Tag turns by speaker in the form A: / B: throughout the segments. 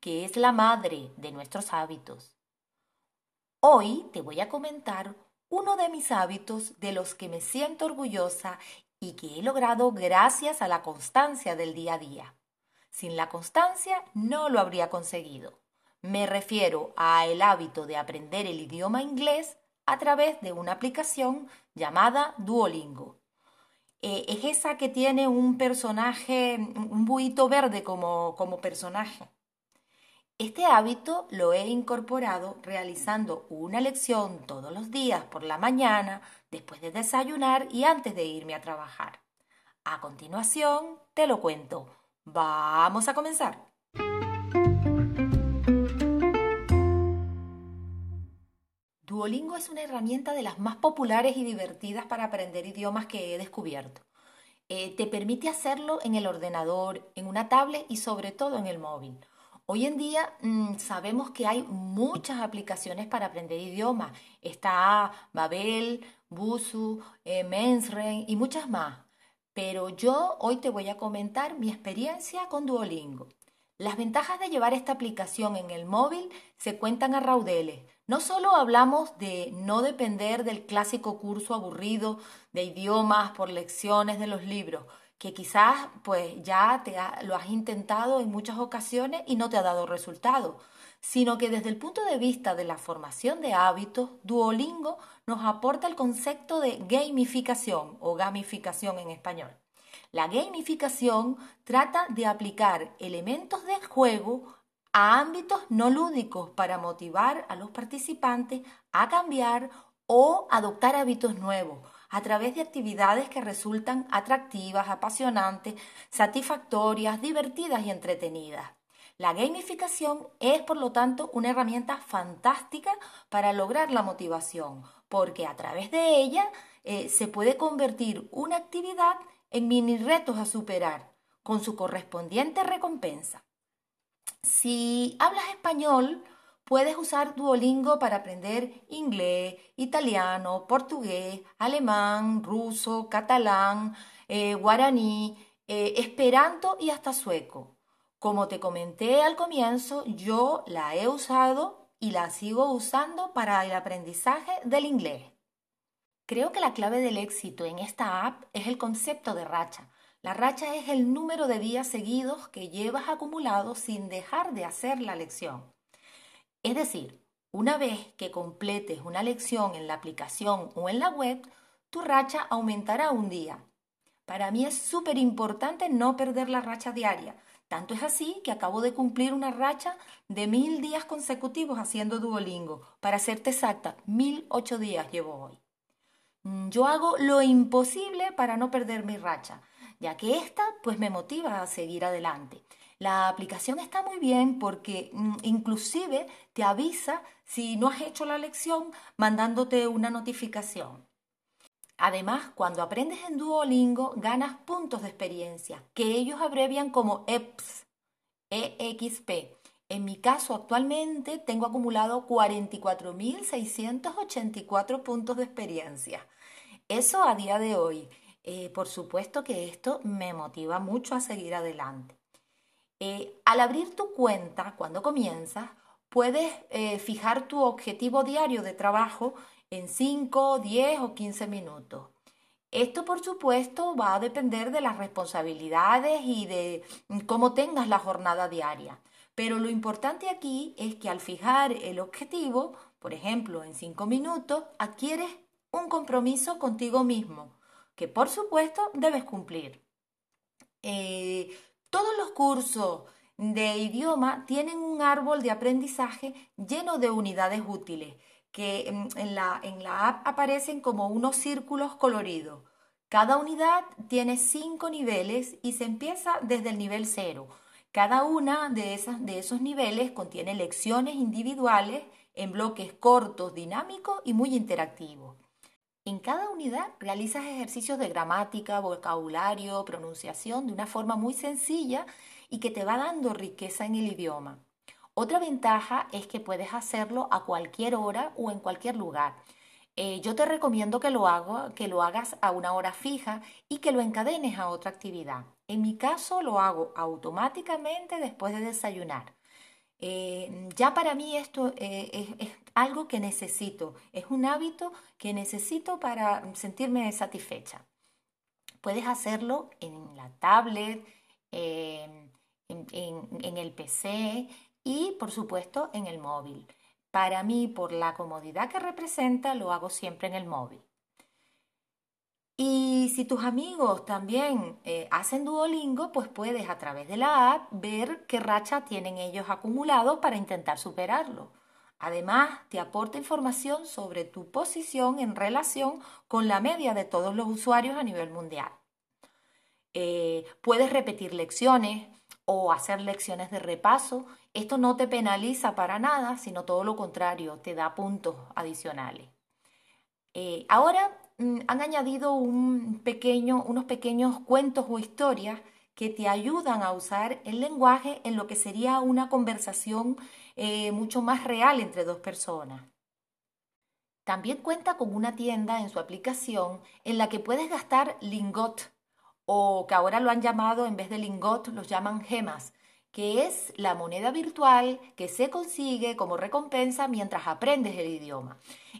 A: que es la madre de nuestros hábitos. Hoy te voy a comentar uno de mis hábitos de los que me siento orgullosa y que he logrado gracias a la constancia del día a día. Sin la constancia no lo habría conseguido. Me refiero a el hábito de aprender el idioma inglés a través de una aplicación llamada Duolingo. Eh, es esa que tiene un personaje, un buito verde como, como personaje. Este hábito lo he incorporado realizando una lección todos los días por la mañana, después de desayunar y antes de irme a trabajar. A continuación, te lo cuento. Vamos a comenzar. Duolingo es una herramienta de las más populares y divertidas para aprender idiomas que he descubierto. Eh, te permite hacerlo en el ordenador, en una tablet y sobre todo en el móvil. Hoy en día mm, sabemos que hay muchas aplicaciones para aprender idiomas. Está Babel, Busu, eh, Mensren y muchas más. Pero yo hoy te voy a comentar mi experiencia con Duolingo. Las ventajas de llevar esta aplicación en el móvil se cuentan a raudeles. No solo hablamos de no depender del clásico curso aburrido de idiomas por lecciones de los libros, que quizás pues ya te lo has intentado en muchas ocasiones y no te ha dado resultado, sino que desde el punto de vista de la formación de hábitos, Duolingo nos aporta el concepto de gamificación o gamificación en español. La gamificación trata de aplicar elementos del juego a ámbitos no lúdicos para motivar a los participantes a cambiar o adoptar hábitos nuevos a través de actividades que resultan atractivas, apasionantes, satisfactorias, divertidas y entretenidas. La gamificación es, por lo tanto, una herramienta fantástica para lograr la motivación, porque a través de ella eh, se puede convertir una actividad en mini retos a superar, con su correspondiente recompensa. Si hablas español, Puedes usar Duolingo para aprender inglés, italiano, portugués, alemán, ruso, catalán, eh, guaraní, eh, esperanto y hasta sueco. Como te comenté al comienzo, yo la he usado y la sigo usando para el aprendizaje del inglés. Creo que la clave del éxito en esta app es el concepto de racha. La racha es el número de días seguidos que llevas acumulado sin dejar de hacer la lección. Es decir, una vez que completes una lección en la aplicación o en la web, tu racha aumentará un día. Para mí es súper importante no perder la racha diaria. Tanto es así que acabo de cumplir una racha de mil días consecutivos haciendo Duolingo. Para serte exacta, mil ocho días llevo hoy. Mm, yo hago lo imposible para no perder mi racha, ya que esta pues me motiva a seguir adelante. La aplicación está muy bien porque mm, inclusive te avisa si no has hecho la lección mandándote una notificación. Además, cuando aprendes en Duolingo, ganas puntos de experiencia, que ellos abrevian como EXP. EXP. En mi caso, actualmente tengo acumulado 44.684 puntos de experiencia. Eso a día de hoy. Eh, por supuesto que esto me motiva mucho a seguir adelante. Eh, al abrir tu cuenta, cuando comienzas, puedes eh, fijar tu objetivo diario de trabajo en 5, 10 o 15 minutos. Esto, por supuesto, va a depender de las responsabilidades y de cómo tengas la jornada diaria. Pero lo importante aquí es que al fijar el objetivo, por ejemplo, en 5 minutos, adquieres un compromiso contigo mismo, que por supuesto debes cumplir. Eh, todos los cursos de idioma tienen un árbol de aprendizaje lleno de unidades útiles que en la, en la app aparecen como unos círculos coloridos. Cada unidad tiene cinco niveles y se empieza desde el nivel cero. Cada una de, esas, de esos niveles contiene lecciones individuales en bloques cortos, dinámicos y muy interactivos. En cada unidad realizas ejercicios de gramática, vocabulario, pronunciación de una forma muy sencilla y que te va dando riqueza en el idioma. Otra ventaja es que puedes hacerlo a cualquier hora o en cualquier lugar. Eh, yo te recomiendo que lo, hago, que lo hagas a una hora fija y que lo encadenes a otra actividad. En mi caso lo hago automáticamente después de desayunar. Eh, ya para mí esto eh, es, algo que necesito, es un hábito que necesito para sentirme satisfecha. Puedes hacerlo en la tablet, en, en el PC y por supuesto en el móvil. Para mí, por la comodidad que representa, lo hago siempre en el móvil. Y si tus amigos también eh, hacen Duolingo, pues puedes a través de la app ver qué racha tienen ellos acumulado para intentar superarlo. Además, te aporta información sobre tu posición en relación con la media de todos los usuarios a nivel mundial. Eh, puedes repetir lecciones o hacer lecciones de repaso. Esto no te penaliza para nada, sino todo lo contrario, te da puntos adicionales. Eh, ahora han añadido un pequeño, unos pequeños cuentos o historias que te ayudan a usar el lenguaje en lo que sería una conversación eh, mucho más real entre dos personas. También cuenta con una tienda en su aplicación en la que puedes gastar lingot o que ahora lo han llamado en vez de lingot, los llaman gemas, que es la moneda virtual que se consigue como recompensa mientras aprendes el idioma.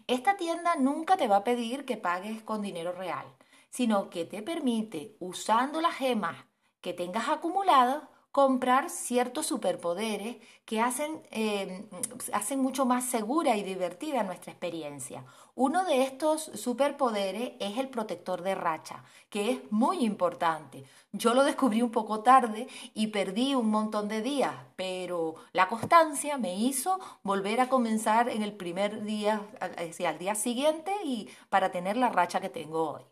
A: Esta tienda nunca te va a pedir que pagues con dinero real, sino que te permite, usando las gemas que tengas acumuladas, comprar ciertos superpoderes que hacen, eh, hacen mucho más segura y divertida nuestra experiencia. Uno de estos superpoderes es el protector de racha, que es muy importante. Yo lo descubrí un poco tarde y perdí un montón de días, pero la constancia me hizo volver a comenzar en el primer día, al día siguiente y para tener la racha que tengo hoy.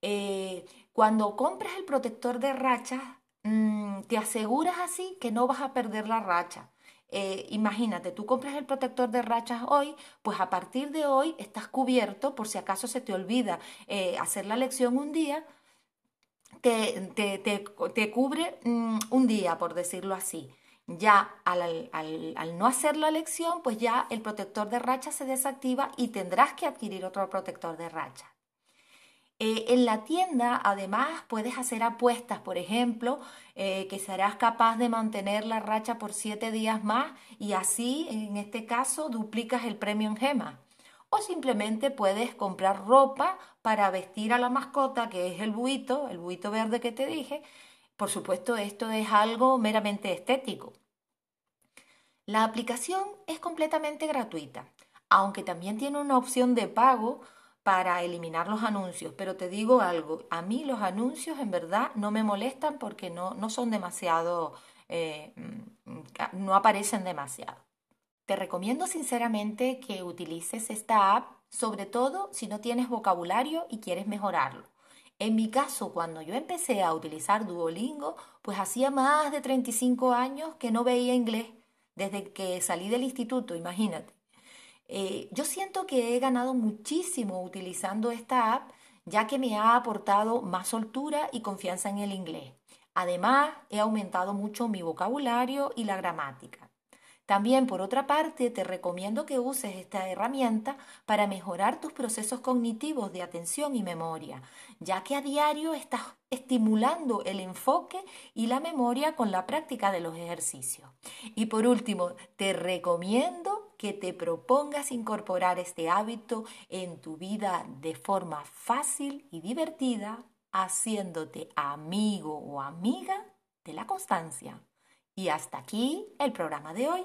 A: Eh, cuando compras el protector de racha, mm, te aseguras así que no vas a perder la racha. Eh, imagínate, tú compras el protector de rachas hoy, pues a partir de hoy estás cubierto por si acaso se te olvida eh, hacer la lección un día, te, te, cubre mm, un día, por decirlo así. Ya al, al, no hacer la lección, pues ya el protector de rachas se desactiva y tendrás que adquirir otro protector de rachas. Eh, en la tienda, además, puedes hacer apuestas, por ejemplo, eh, que serás capaz de mantener la racha por siete días más y así, en este caso, duplicas el premio en gema. O simplemente puedes comprar ropa para vestir a la mascota, que es el buito, el buito verde que te dije. Por supuesto, esto es algo meramente estético. La aplicación es completamente gratuita, aunque también tiene una opción de pago para eliminar los anuncios, pero te digo algo, a mí los anuncios en verdad no me molestan porque no, no son demasiado, eh, mm, no aparecen demasiado. Te recomiendo sinceramente que utilices esta app, sobre todo si no tienes vocabulario y quieres mejorarlo. En mi caso, cuando yo empecé a utilizar Duolingo, pues hacía más de 35 años que no veía inglés, desde que salí del instituto, imagínate. Eh, yo siento que he ganado muchísimo utilizando esta app, ya que me ha aportado más soltura y confianza en el inglés. Además, he aumentado mucho mi vocabulario y la gramática. También, por otra parte, te recomiendo que uses esta herramienta para mejorar tus procesos cognitivos de atención y memoria, ya que a diario estás estimulando el enfoque y la memoria con la práctica de los ejercicios. Y por último, te recomiendo que te propongas incorporar este hábito en tu vida de forma fácil y divertida, haciéndote amigo o amiga de la constancia. Y hasta aquí el programa de hoy.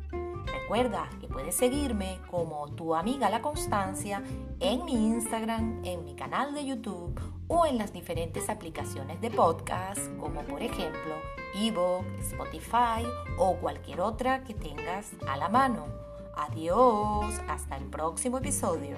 A: Recuerda que puedes seguirme como tu amiga La Constancia en mi Instagram, en mi canal de YouTube o en las diferentes aplicaciones de podcast como por ejemplo Evox, Spotify o cualquier otra que tengas a la mano. Adiós, hasta el próximo episodio.